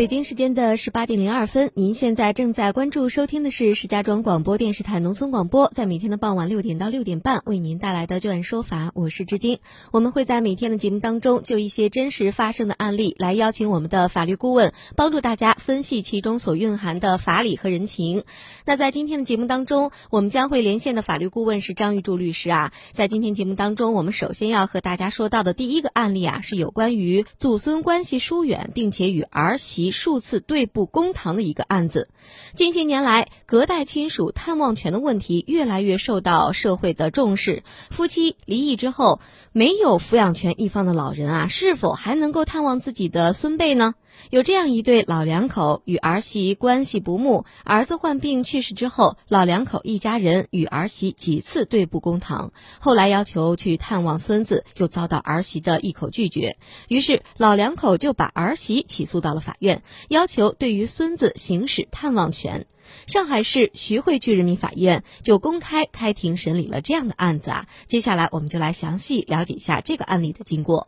北京时间的十八点零二分，您现在正在关注收听的是石家庄广播电视台农村广播，在每天的傍晚六点到六点半为您带来的就案说法，我是志晶。我们会在每天的节目当中，就一些真实发生的案例，来邀请我们的法律顾问帮助大家分析其中所蕴含的法理和人情。那在今天的节目当中，我们将会连线的法律顾问是张玉柱律师啊。在今天节目当中，我们首先要和大家说到的第一个案例啊，是有关于祖孙关系疏远，并且与儿媳。数次对簿公堂的一个案子，近些年来，隔代亲属探望权的问题越来越受到社会的重视。夫妻离异之后，没有抚养权一方的老人啊，是否还能够探望自己的孙辈呢？有这样一对老两口，与儿媳关系不睦，儿子患病去世之后，老两口一家人与儿媳几次对簿公堂，后来要求去探望孙子，又遭到儿媳的一口拒绝，于是老两口就把儿媳起诉到了法院。要求对于孙子行使探望权，上海市徐汇区人民法院就公开开庭审理了这样的案子啊。接下来我们就来详细了解一下这个案例的经过。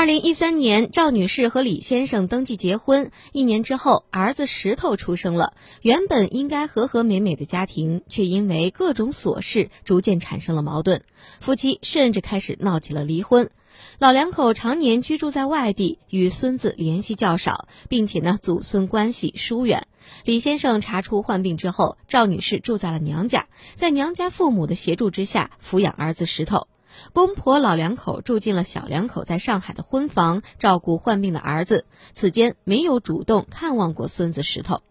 二零一三年，赵女士和李先生登记结婚，一年之后，儿子石头出生了。原本应该和和美美的家庭，却因为各种琐事逐渐产生了矛盾，夫妻甚至开始闹起了离婚。老两口常年居住在外地，与孙子联系较少，并且呢祖孙关系疏远。李先生查出患病之后，赵女士住在了娘家，在娘家父母的协助之下抚养儿子石头。公婆老两口住进了小两口在上海的婚房，照顾患病的儿子，此间没有主动看望过孙子石头。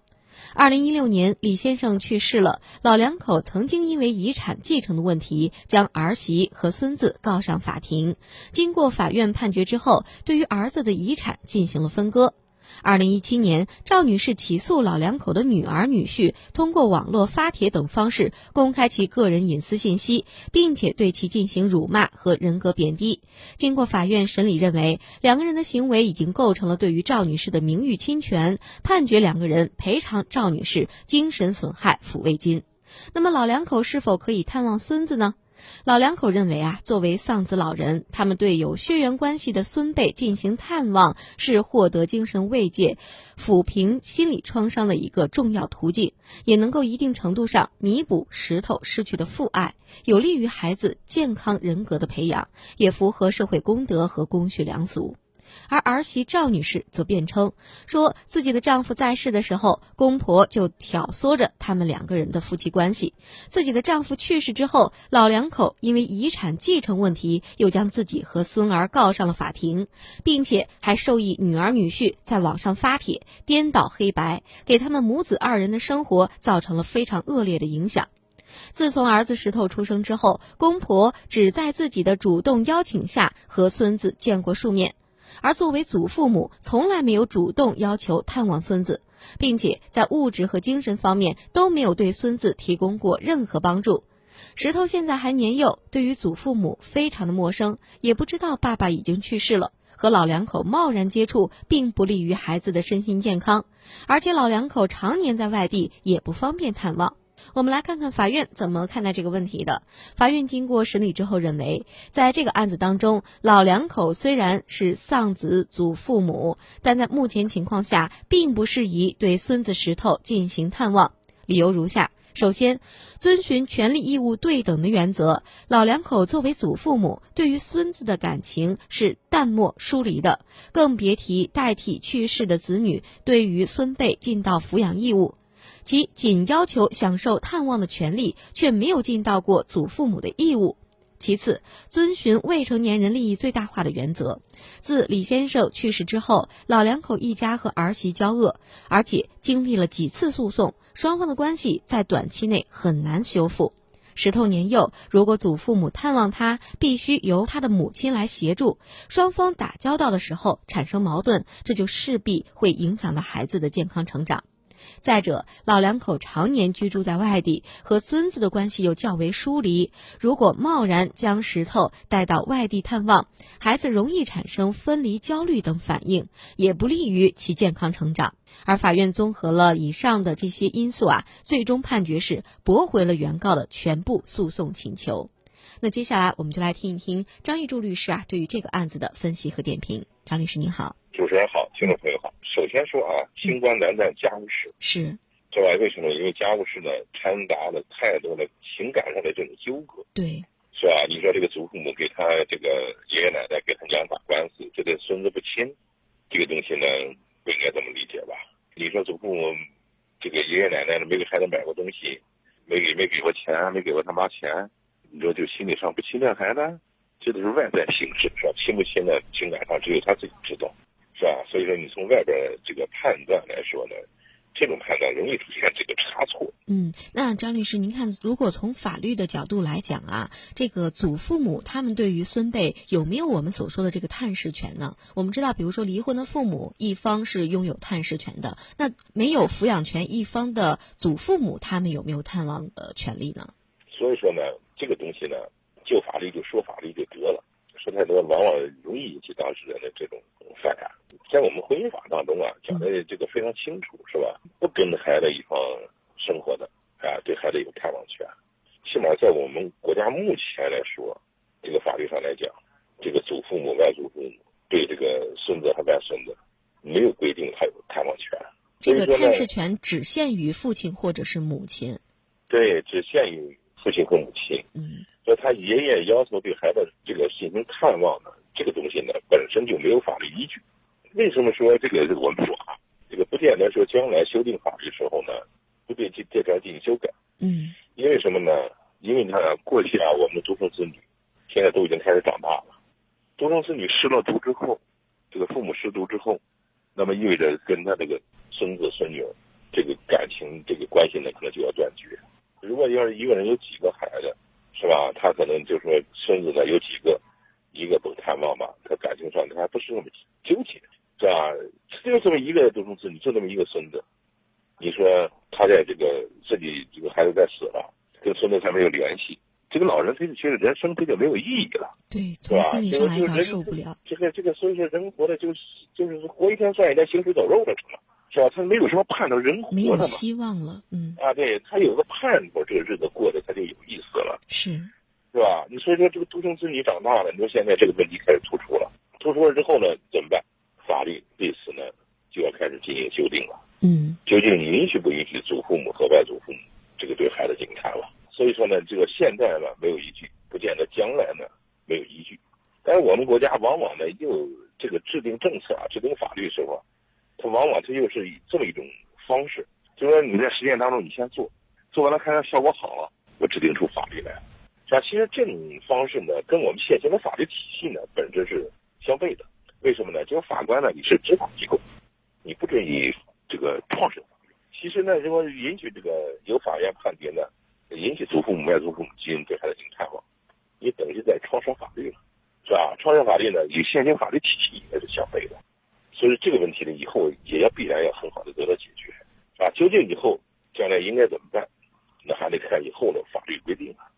二零一六年，李先生去世了。老两口曾经因为遗产继承的问题，将儿媳和孙子告上法庭。经过法院判决之后，对于儿子的遗产进行了分割。二零一七年，赵女士起诉老两口的女儿、女婿通过网络发帖等方式公开其个人隐私信息，并且对其进行辱骂和人格贬低。经过法院审理，认为两个人的行为已经构成了对于赵女士的名誉侵权，判决两个人赔偿赵女士精神损害抚慰金。那么，老两口是否可以探望孙子呢？老两口认为啊，作为丧子老人，他们对有血缘关系的孙辈进行探望，是获得精神慰藉、抚平心理创伤的一个重要途径，也能够一定程度上弥补石头失去的父爱，有利于孩子健康人格的培养，也符合社会公德和公序良俗。而儿媳赵女士则辩称，说自己的丈夫在世的时候，公婆就挑唆着他们两个人的夫妻关系；自己的丈夫去世之后，老两口因为遗产继承问题，又将自己和孙儿告上了法庭，并且还授意女儿女婿在网上发帖，颠倒黑白，给他们母子二人的生活造成了非常恶劣的影响。自从儿子石头出生之后，公婆只在自己的主动邀请下和孙子见过数面。而作为祖父母，从来没有主动要求探望孙子，并且在物质和精神方面都没有对孙子提供过任何帮助。石头现在还年幼，对于祖父母非常的陌生，也不知道爸爸已经去世了。和老两口贸然接触，并不利于孩子的身心健康，而且老两口常年在外地，也不方便探望。我们来看看法院怎么看待这个问题的。法院经过审理之后认为，在这个案子当中，老两口虽然是丧子祖父母，但在目前情况下，并不适宜对孙子石头进行探望。理由如下：首先，遵循权利义务对等的原则，老两口作为祖父母，对于孙子的感情是淡漠疏离的，更别提代替去世的子女对于孙辈尽到抚养义务。其仅要求享受探望的权利，却没有尽到过祖父母的义务。其次，遵循未成年人利益最大化的原则。自李先生去世之后，老两口一家和儿媳交恶，而且经历了几次诉讼，双方的关系在短期内很难修复。石头年幼，如果祖父母探望他，必须由他的母亲来协助。双方打交道的时候产生矛盾，这就势必会影响到孩子的健康成长。再者，老两口常年居住在外地，和孙子的关系又较为疏离，如果贸然将石头带到外地探望，孩子容易产生分离焦虑等反应，也不利于其健康成长。而法院综合了以上的这些因素啊，最终判决是驳回了原告的全部诉讼请求。那接下来我们就来听一听张玉柱律师啊对于这个案子的分析和点评。张律师您好，主持人好，听众朋友好。首先说啊，清官难断家务事，是，是吧？为什么？因为家务事呢，掺杂了太多的情感上的这种纠葛，对，是吧？你说这个祖父母给他这个爷爷奶奶给他娘打官司，这对孙子不亲，这个东西呢，不应该这么理解吧？你说祖父母这个爷爷奶奶没给孩子买过东西，没给没给过钱，没给过他妈钱，你说就心理上不亲这孩子，这都是外在形式，是吧？亲不亲的情感上只有他自己知道。是吧？所以说，你从外边这个判断来说呢，这种判断容易出现这个差错。嗯，那张律师，您看，如果从法律的角度来讲啊，这个祖父母他们对于孙辈有没有我们所说的这个探视权呢？我们知道，比如说离婚的父母一方是拥有探视权的，那没有抚养权一方的祖父母，他们有没有探望的权利呢？所以说呢，这个东西呢，就法律就说法律就得了，说太多往往容易引起当事人的这种反感。在我们婚姻法当中啊，讲的这个非常清楚，是吧？不跟孩子一方生活的，啊，对孩子有探望权。起码在我们国家目前来说，这个法律上来讲，这个祖父母、外祖父母对这个孙子和外孙子，没有规定他有探望权。这个探视权只限于父亲或者是母亲。对，只限于他爷爷要求对孩子这个进行探望呢，这个东西呢，本身就没有法律依据。为什么说这个？我们说啊，这个不见得说将来修订法律时候呢，不对这这条进行修改。嗯。因为什么呢？因为你看过去啊，我们的独生子女现在都已经开始长大了。独生子女失了独之后，这个父母失独之后，那么意味着跟他这个孙子孙女这个感情这个关系呢，可能就要断绝。如果要是一个人有几个吧？他可能就说孙子呢有几个，一个不探望吧，他感情上他还不是那么纠结。是吧？就这么一个独生子女，就这么一个孙子，你说他在这个自己这个孩子在死了，跟孙子才没有联系，这个老人他就觉得人生他就没有意义了，对，从心理上来讲受不了。这个这个，所以说人活的就是就是活一天算一天，行尸走肉的成了，是吧？他没有什么盼头，人活没有希望了，嗯啊，对他有个盼头，这个日子过得他就有意思了，是是吧？你所以说这个独生子女长大了，你说现在这个问题开始突出了，突出了之后呢，怎么办？法律对此呢，就要开始进行修订了。嗯，究竟允许不允许祖父母和外祖父母这个对孩子进行看望？所以说呢，这个现在呢没有依据，不见得将来呢没有依据。但是我们国家往往呢又这个制定政策啊，制定法律时候，它往往它又是以这么一种方式，就说你在实践当中你先做，做完了看看效果好了，我制定出法律来。啊，其实这种方式呢，跟我们现行的法律体系呢本质是相悖的。为什么呢？就是法官呢，你是执法机构，你不准以这个创设法律。其实呢，如果允许这个由法院判决呢，允许祖父母、外祖父母进行对孩子进行探望，你等于在创设法律了，是吧？创设法律呢，与现行法律体系也是相悖的。所以这个问题呢，以后也要必然要很好的得到解决，啊，究竟以后将来应该怎么办？那还得看以后的法律规定啊。